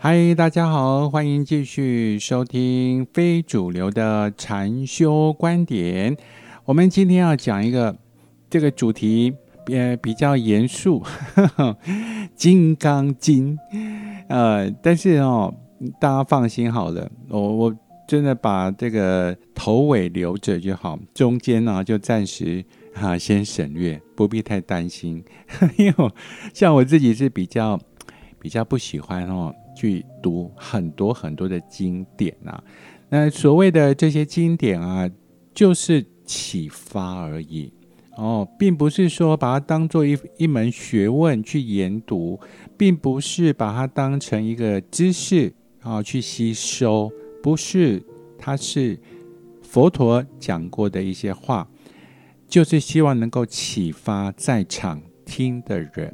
嗨，大家好，欢迎继续收听非主流的禅修观点。我们今天要讲一个这个主题，呃，比较严肃，《金刚经》。呃，但是哦，大家放心好了，我我真的把这个头尾留着就好，中间呢就暂时哈先省略，不必太担心。因为像我自己是比较比较不喜欢哦去读很多很多的经典啊，那所谓的这些经典啊，就是启发而已。哦，并不是说把它当做一一门学问去研读，并不是把它当成一个知识啊去吸收，不是，它是佛陀讲过的一些话，就是希望能够启发在场听的人。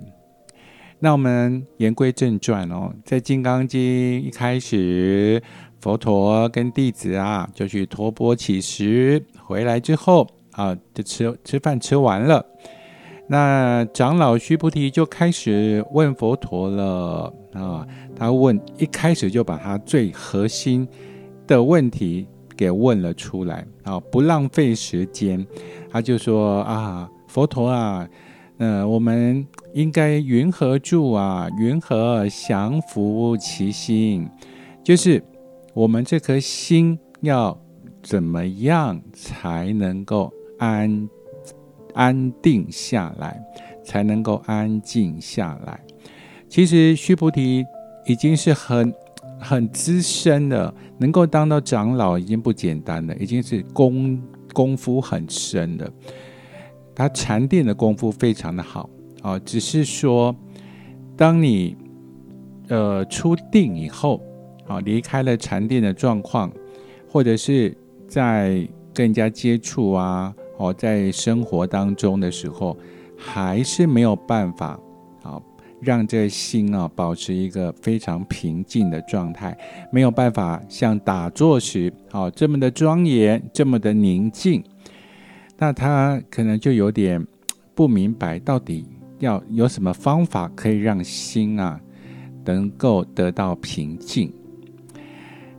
那我们言归正传哦，在《金刚经》一开始，佛陀跟弟子啊就去托钵乞食，回来之后。啊，就吃吃饭吃完了，那长老须菩提就开始问佛陀了啊。他问一开始就把他最核心的问题给问了出来啊，不浪费时间，他就说啊，佛陀啊，呃，我们应该云何住啊？云何降伏其心？就是我们这颗心要怎么样才能够？安安定下来，才能够安静下来。其实须菩提已经是很很资深的，能够当到长老已经不简单了，已经是功功夫很深的。他禅定的功夫非常的好啊，只是说，当你呃出定以后啊，离开了禅定的状况，或者是在跟人家接触啊。哦，在生活当中的时候，还是没有办法啊，让这心啊保持一个非常平静的状态，没有办法像打坐时啊这么的庄严，这么的宁静。那他可能就有点不明白，到底要有什么方法可以让心啊能够得到平静？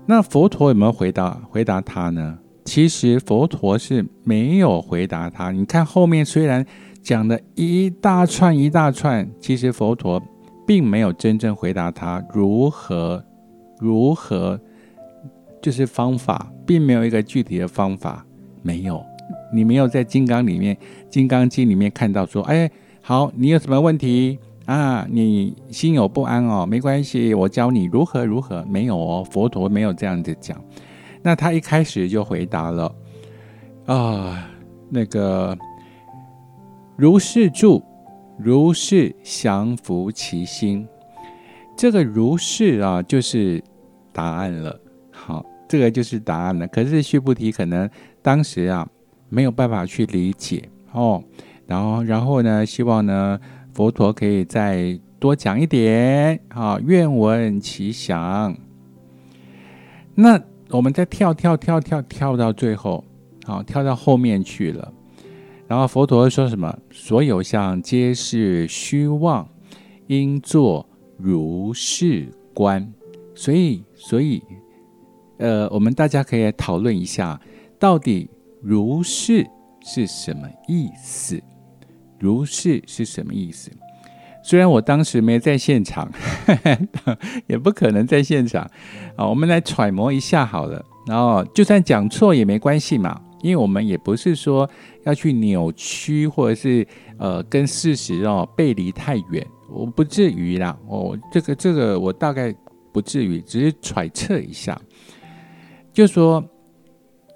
那佛陀有没有回答回答他呢？其实佛陀是没有回答他。你看后面虽然讲了一大串一大串，其实佛陀并没有真正回答他如何如何，就是方法，并没有一个具体的方法。没有，你没有在金刚里面《金刚经》里面看到说，哎，好，你有什么问题啊？你心有不安哦，没关系，我教你如何如何。没有哦，佛陀没有这样子讲。那他一开始就回答了啊，那个如是住，如是降伏其心。这个如是啊，就是答案了。好，这个就是答案了。可是须菩提可能当时啊没有办法去理解哦，然后然后呢，希望呢佛陀可以再多讲一点啊，愿闻其详。那。我们再跳跳跳跳跳到最后，好，跳到后面去了。然后佛陀说什么？所有相皆是虚妄，应作如是观。所以，所以，呃，我们大家可以讨论一下，到底如是是什么意思？如是是什么意思？虽然我当时没在现场，也不可能在现场啊。我们来揣摩一下好了，然后就算讲错也没关系嘛，因为我们也不是说要去扭曲或者是呃跟事实哦背离太远，我不至于啦。哦，这个这个我大概不至于，只是揣测一下，就说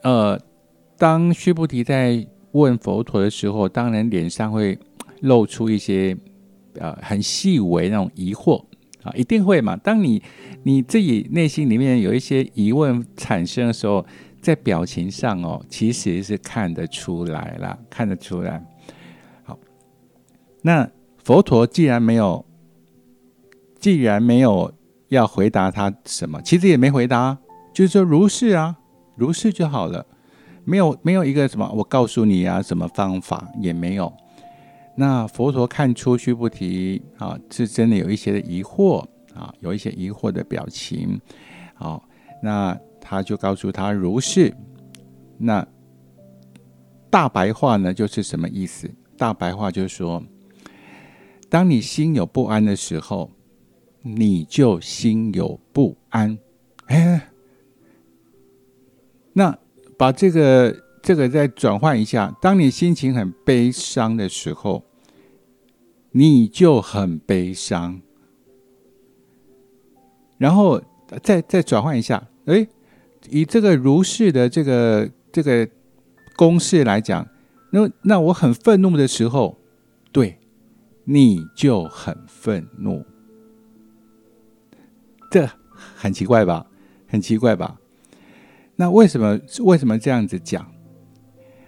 呃，当须菩提在问佛陀的时候，当然脸上会露出一些。呃，很细微那种疑惑啊，一定会嘛。当你你自己内心里面有一些疑问产生的时候，在表情上哦，其实是看得出来了，看得出来。好，那佛陀既然没有，既然没有要回答他什么，其实也没回答，就是说如是啊，如是就好了，没有没有一个什么，我告诉你啊，什么方法也没有。那佛陀看出须菩提啊，是真的有一些的疑惑啊，有一些疑惑的表情。好，那他就告诉他如是。那大白话呢，就是什么意思？大白话就是说，当你心有不安的时候，你就心有不安。哎，那把这个这个再转换一下，当你心情很悲伤的时候，你就很悲伤。然后再再转换一下，哎，以这个如是的这个这个公式来讲。那那我很愤怒的时候，对，你就很愤怒，这很奇怪吧？很奇怪吧？那为什么为什么这样子讲？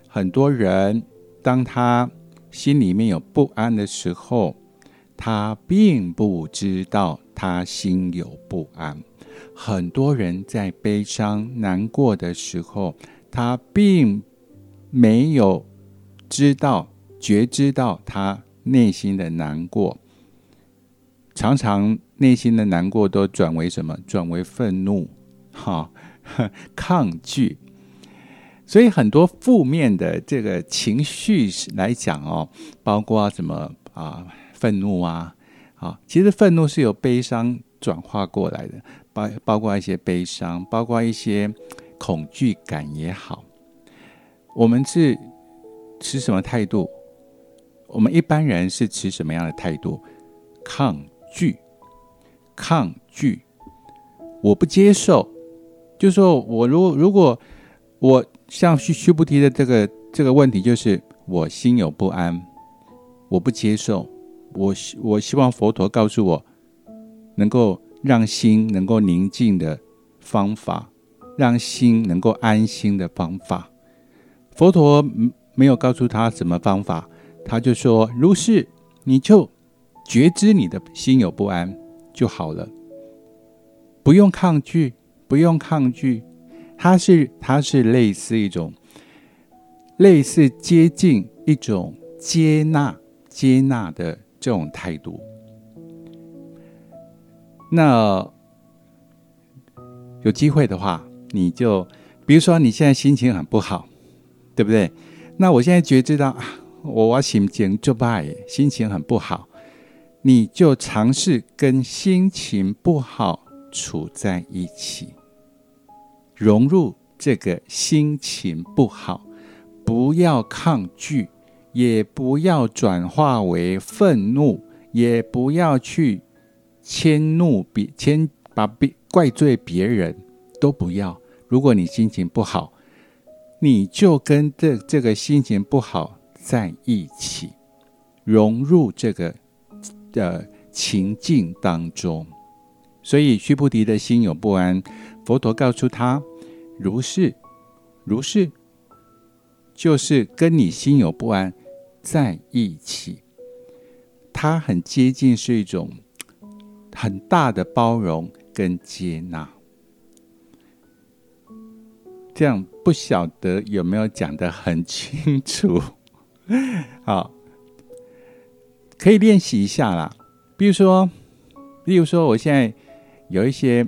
很多人当他心里面有不安的时候，他并不知道他心有不安。很多人在悲伤难过的时候，他并没有。知道觉知到他内心的难过，常常内心的难过都转为什么？转为愤怒，哈，抗拒。所以很多负面的这个情绪来讲哦，包括什么啊，愤怒啊，啊，其实愤怒是由悲伤转化过来的，包包括一些悲伤，包括一些恐惧感也好，我们是。持什么态度？我们一般人是持什么样的态度？抗拒，抗拒，我不接受。就说我如果如果我像须须菩提的这个这个问题，就是我心有不安，我不接受。我希我希望佛陀告诉我，能够让心能够宁静的方法，让心能够安心的方法。佛陀没有告诉他什么方法，他就说：“如是，你就觉知你的心有不安就好了，不用抗拒，不用抗拒。它是它是类似一种，类似接近一种接纳接纳的这种态度。那有机会的话，你就比如说你现在心情很不好，对不对？”那我现在觉知到啊，我心情就败，心情很不好，你就尝试跟心情不好处在一起，融入这个心情不好，不要抗拒，也不要转化为愤怒，也不要去迁怒别迁把别怪罪别人，都不要。如果你心情不好。你就跟这这个心情不好在一起，融入这个的情境当中。所以须菩提的心有不安，佛陀告诉他：如是，如是，就是跟你心有不安在一起。它很接近，是一种很大的包容跟接纳。这样不晓得有没有讲的很清楚？好，可以练习一下啦。比如说，比如说，我现在有一些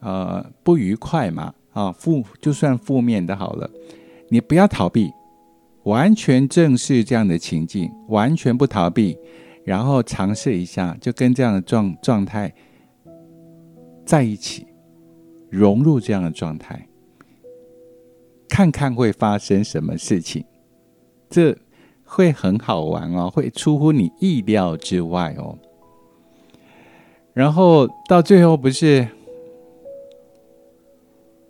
呃不愉快嘛，啊负就算负面的好了，你不要逃避，完全正视这样的情境，完全不逃避，然后尝试一下，就跟这样的状状态在一起，融入这样的状态。看看会发生什么事情，这会很好玩哦，会出乎你意料之外哦。然后到最后不是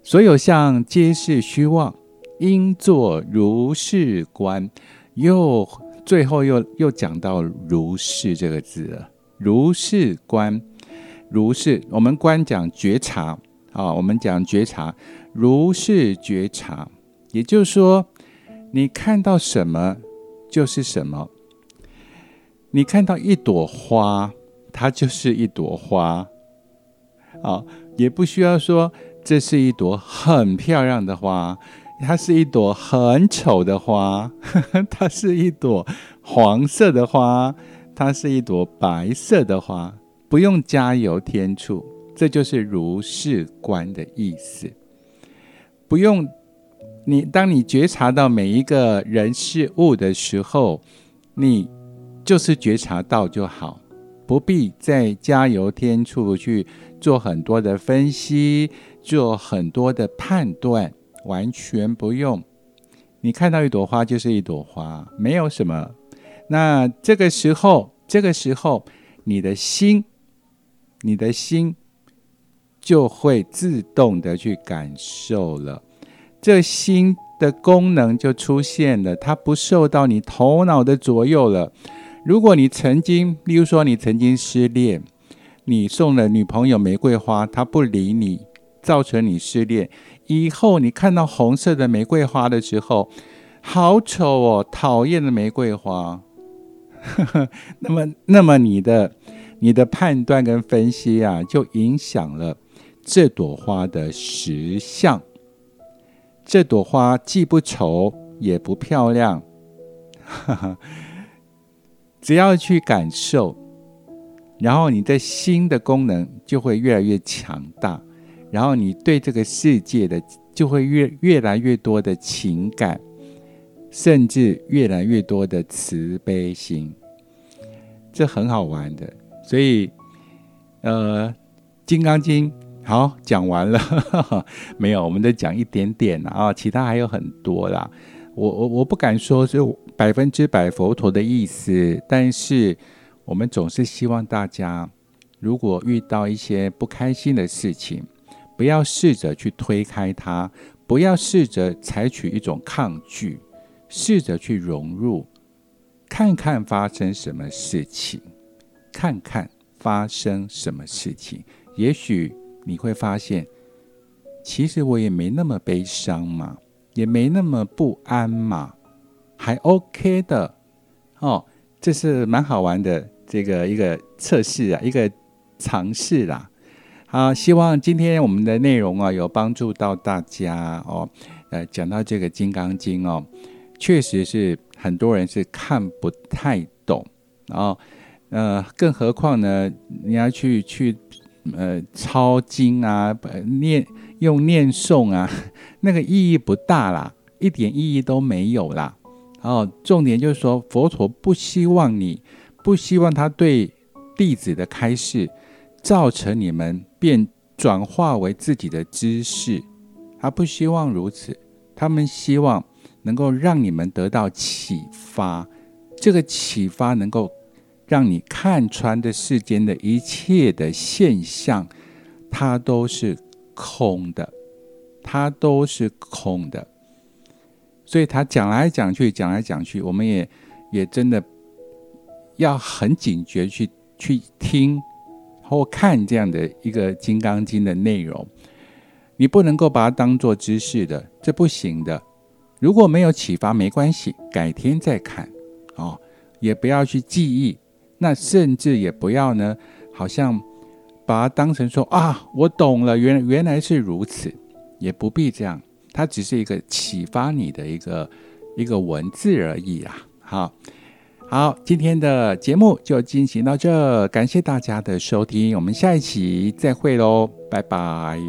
所有相皆是虚妄，应作如是观。又最后又又讲到如是这个字了，如是观，如是我们观讲觉察啊，我们讲觉察。如是觉察，也就是说，你看到什么就是什么。你看到一朵花，它就是一朵花，啊，也不需要说这是一朵很漂亮的花，它是一朵很丑的花，它是一朵黄色的花，它是一朵白色的花，不用加油添醋，这就是如是观的意思。不用你，当你觉察到每一个人事物的时候，你就是觉察到就好，不必再加油添醋去做很多的分析，做很多的判断，完全不用。你看到一朵花就是一朵花，没有什么。那这个时候，这个时候，你的心，你的心就会自动的去感受了，这心的功能就出现了，它不受到你头脑的左右了。如果你曾经，例如说你曾经失恋，你送了女朋友玫瑰花，她不理你，造成你失恋。以后你看到红色的玫瑰花的时候，好丑哦，讨厌的玫瑰花。那么，那么你的你的判断跟分析啊，就影响了这朵花的实相。这朵花既不丑也不漂亮，只要去感受，然后你的心的功能就会越来越强大。然后你对这个世界的就会越越来越多的情感，甚至越来越多的慈悲心，这很好玩的。所以，呃，《金刚经》好讲完了，没有，我们再讲一点点啊，其他还有很多啦。我我我不敢说是百分之百佛陀的意思，但是我们总是希望大家，如果遇到一些不开心的事情。不要试着去推开它，不要试着采取一种抗拒，试着去融入，看看发生什么事情，看看发生什么事情，也许你会发现，其实我也没那么悲伤嘛，也没那么不安嘛，还 OK 的哦，这是蛮好玩的这个一个测试啊，一个尝试啦。好，希望今天我们的内容啊有帮助到大家哦。呃，讲到这个《金刚经》哦，确实是很多人是看不太懂，然后呃，更何况呢，你要去去呃抄经啊，念用念诵啊，那个意义不大啦，一点意义都没有啦。然后重点就是说，佛陀不希望你，不希望他对弟子的开示。造成你们变转化为自己的知识，他不希望如此，他们希望能够让你们得到启发，这个启发能够让你看穿这世间的一切的现象，它都是空的，它都是空的，所以他讲来讲去，讲来讲去，我们也也真的要很警觉去去听。或看这样的一个《金刚经》的内容，你不能够把它当做知识的，这不行的。如果没有启发，没关系，改天再看哦。也不要去记忆，那甚至也不要呢，好像把它当成说啊，我懂了，原原来是如此，也不必这样。它只是一个启发你的一个一个文字而已啊。好。好，今天的节目就进行到这，感谢大家的收听，我们下一期再会喽，拜拜。